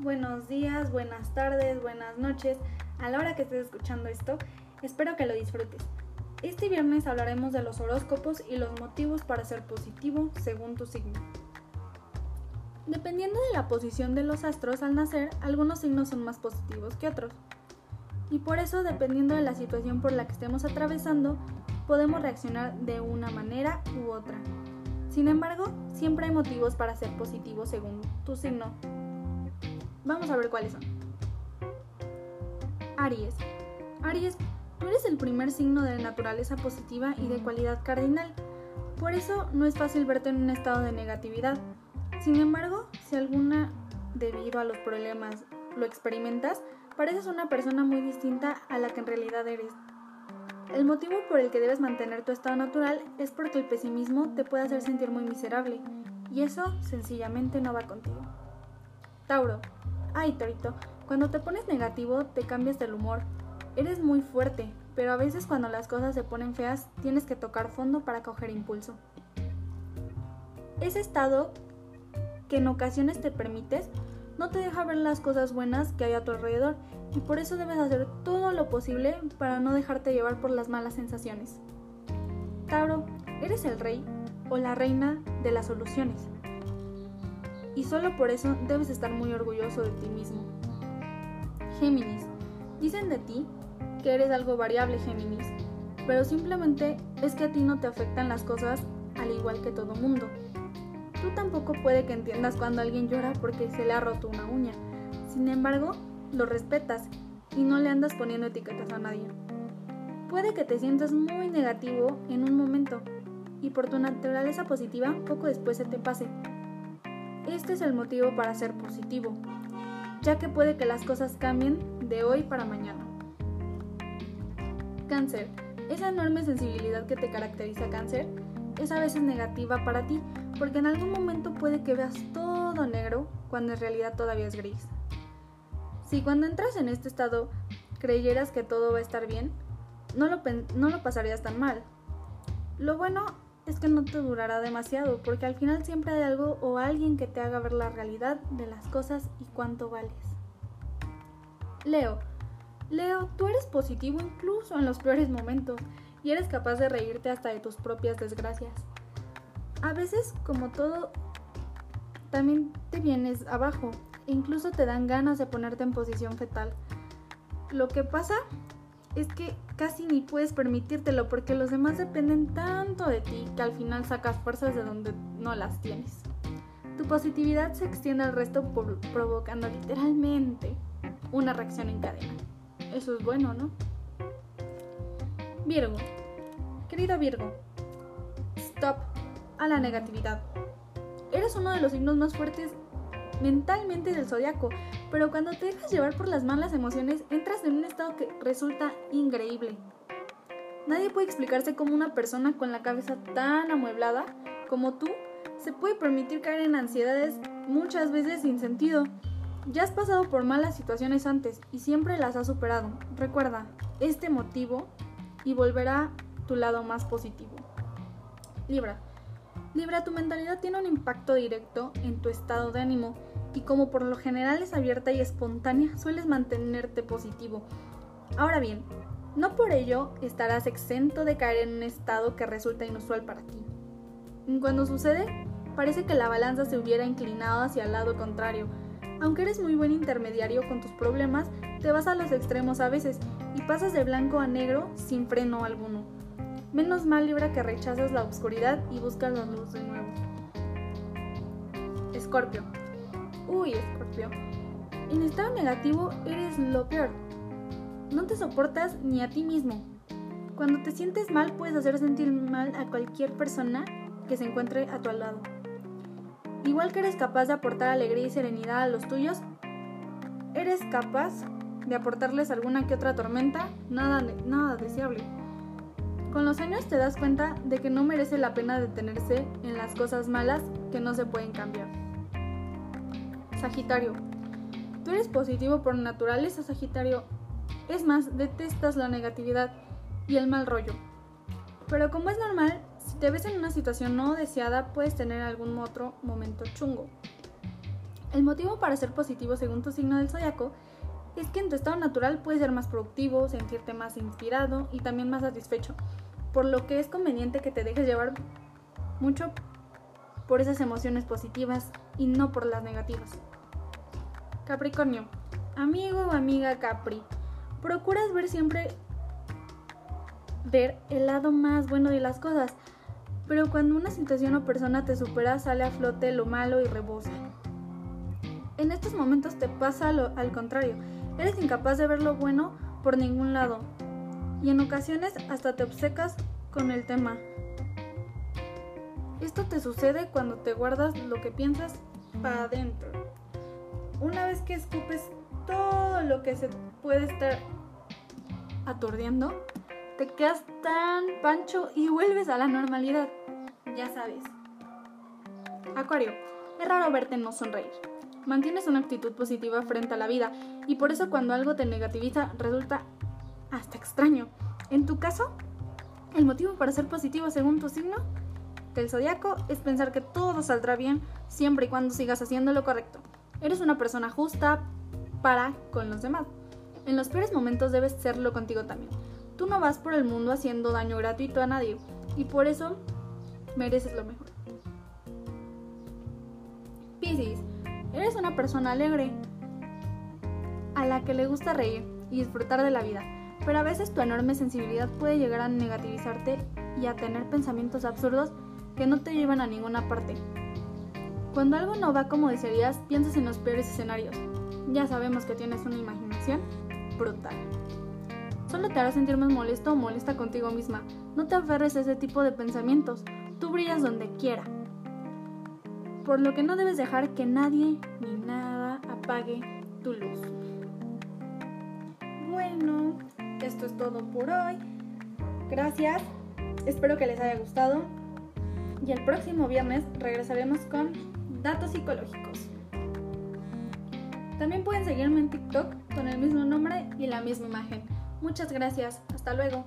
buenos días, buenas tardes, buenas noches. A la hora que estés escuchando esto, espero que lo disfrutes. Este viernes hablaremos de los horóscopos y los motivos para ser positivo según tu signo. Dependiendo de la posición de los astros al nacer, algunos signos son más positivos que otros. Y por eso, dependiendo de la situación por la que estemos atravesando, podemos reaccionar de una manera u otra. Sin embargo, siempre hay motivos para ser positivo según tu signo. Vamos a ver cuáles son. Aries. Aries, tú eres el primer signo de naturaleza positiva y de cualidad cardinal. Por eso no es fácil verte en un estado de negatividad. Sin embargo, si alguna debido a los problemas lo experimentas, pareces una persona muy distinta a la que en realidad eres. El motivo por el que debes mantener tu estado natural es porque el pesimismo te puede hacer sentir muy miserable, y eso sencillamente no va contigo. Tauro. Ay, Torito, cuando te pones negativo te cambias del humor. Eres muy fuerte, pero a veces cuando las cosas se ponen feas tienes que tocar fondo para coger impulso. Ese estado que en ocasiones te permites no te deja ver las cosas buenas que hay a tu alrededor y por eso debes hacer todo lo posible para no dejarte llevar por las malas sensaciones. Tauro, eres el rey o la reina de las soluciones y solo por eso debes estar muy orgulloso de ti mismo. Géminis, dicen de ti que eres algo variable Géminis, pero simplemente es que a ti no te afectan las cosas al igual que todo mundo. Tú tampoco puede que entiendas cuando alguien llora porque se le ha roto una uña. Sin embargo, lo respetas y no le andas poniendo etiquetas a nadie. Puede que te sientas muy negativo en un momento y por tu naturaleza positiva poco después se te pase. Este es el motivo para ser positivo, ya que puede que las cosas cambien de hoy para mañana. Cáncer. Esa enorme sensibilidad que te caracteriza cáncer es a veces negativa para ti, porque en algún momento puede que veas todo negro cuando en realidad todavía es gris. Si cuando entras en este estado creyeras que todo va a estar bien, no lo, no lo pasarías tan mal. Lo bueno es que no te durará demasiado, porque al final siempre hay algo o alguien que te haga ver la realidad de las cosas y cuánto vales. Leo, Leo, tú eres positivo incluso en los peores momentos y eres capaz de reírte hasta de tus propias desgracias. A veces, como todo, también te vienes abajo e incluso te dan ganas de ponerte en posición fetal. Lo que pasa es que casi ni puedes permitírtelo porque los demás dependen tanto de ti que al final sacas fuerzas de donde no las tienes. Tu positividad se extiende al resto provocando literalmente una reacción en cadena. Eso es bueno, ¿no? Virgo. Querido Virgo, stop a la negatividad. Eres uno de los signos más fuertes mentalmente del zodiaco, pero cuando te dejas llevar por las malas emociones, entras en un estado que resulta increíble. Nadie puede explicarse cómo una persona con la cabeza tan amueblada como tú se puede permitir caer en ansiedades muchas veces sin sentido. Ya has pasado por malas situaciones antes y siempre las has superado. Recuerda este motivo y volverá tu lado más positivo. Libra. Libra, tu mentalidad tiene un impacto directo en tu estado de ánimo y como por lo general es abierta y espontánea, sueles mantenerte positivo. Ahora bien, no por ello estarás exento de caer en un estado que resulta inusual para ti. Cuando sucede, parece que la balanza se hubiera inclinado hacia el lado contrario. Aunque eres muy buen intermediario con tus problemas, te vas a los extremos a veces y pasas de blanco a negro sin freno alguno. Menos mal Libra que rechazas la oscuridad y buscas la luz de nuevo. Escorpio. Uy, Escorpio. En estado negativo eres lo peor. No te soportas ni a ti mismo. Cuando te sientes mal puedes hacer sentir mal a cualquier persona que se encuentre a tu lado. Igual que eres capaz de aportar alegría y serenidad a los tuyos, eres capaz de aportarles alguna que otra tormenta, nada, nada deseable. Con los años te das cuenta de que no merece la pena detenerse en las cosas malas que no se pueden cambiar. Sagitario. Tú eres positivo por naturaleza, Sagitario. Es más, detestas la negatividad y el mal rollo. Pero como es normal, si te ves en una situación no deseada, puedes tener algún otro momento chungo. El motivo para ser positivo según tu signo del zodiaco es que en tu estado natural puedes ser más productivo, sentirte más inspirado y también más satisfecho, por lo que es conveniente que te dejes llevar mucho por esas emociones positivas y no por las negativas. Capricornio, amigo o amiga Capri, procuras ver siempre ver el lado más bueno de las cosas, pero cuando una situación o persona te supera sale a flote lo malo y rebosa. En estos momentos te pasa lo, al contrario, eres incapaz de ver lo bueno por ningún lado y en ocasiones hasta te obcecas con el tema. Esto te sucede cuando te guardas lo que piensas para adentro. Una vez que escupes todo lo que se puede estar aturdiendo, te quedas tan pancho y vuelves a la normalidad. Ya sabes. Acuario, es raro verte no sonreír. Mantienes una actitud positiva frente a la vida y por eso cuando algo te negativiza resulta hasta extraño. En tu caso, el motivo para ser positivo según tu signo del zodiaco es pensar que todo saldrá bien siempre y cuando sigas haciendo lo correcto. Eres una persona justa para con los demás. En los peores momentos debes serlo contigo también. Tú no vas por el mundo haciendo daño gratuito a nadie y por eso mereces lo mejor. Piscis, eres una persona alegre a la que le gusta reír y disfrutar de la vida, pero a veces tu enorme sensibilidad puede llegar a negativizarte y a tener pensamientos absurdos que no te llevan a ninguna parte. Cuando algo no va como desearías, piensas en los peores escenarios. Ya sabemos que tienes una imaginación brutal. Solo te hará sentir más molesto o molesta contigo misma. No te aferres a ese tipo de pensamientos. Tú brillas donde quiera. Por lo que no debes dejar que nadie ni nada apague tu luz. Bueno, esto es todo por hoy. Gracias. Espero que les haya gustado y el próximo viernes regresaremos con datos psicológicos. También pueden seguirme en TikTok con el mismo nombre y la misma imagen. Muchas gracias, hasta luego.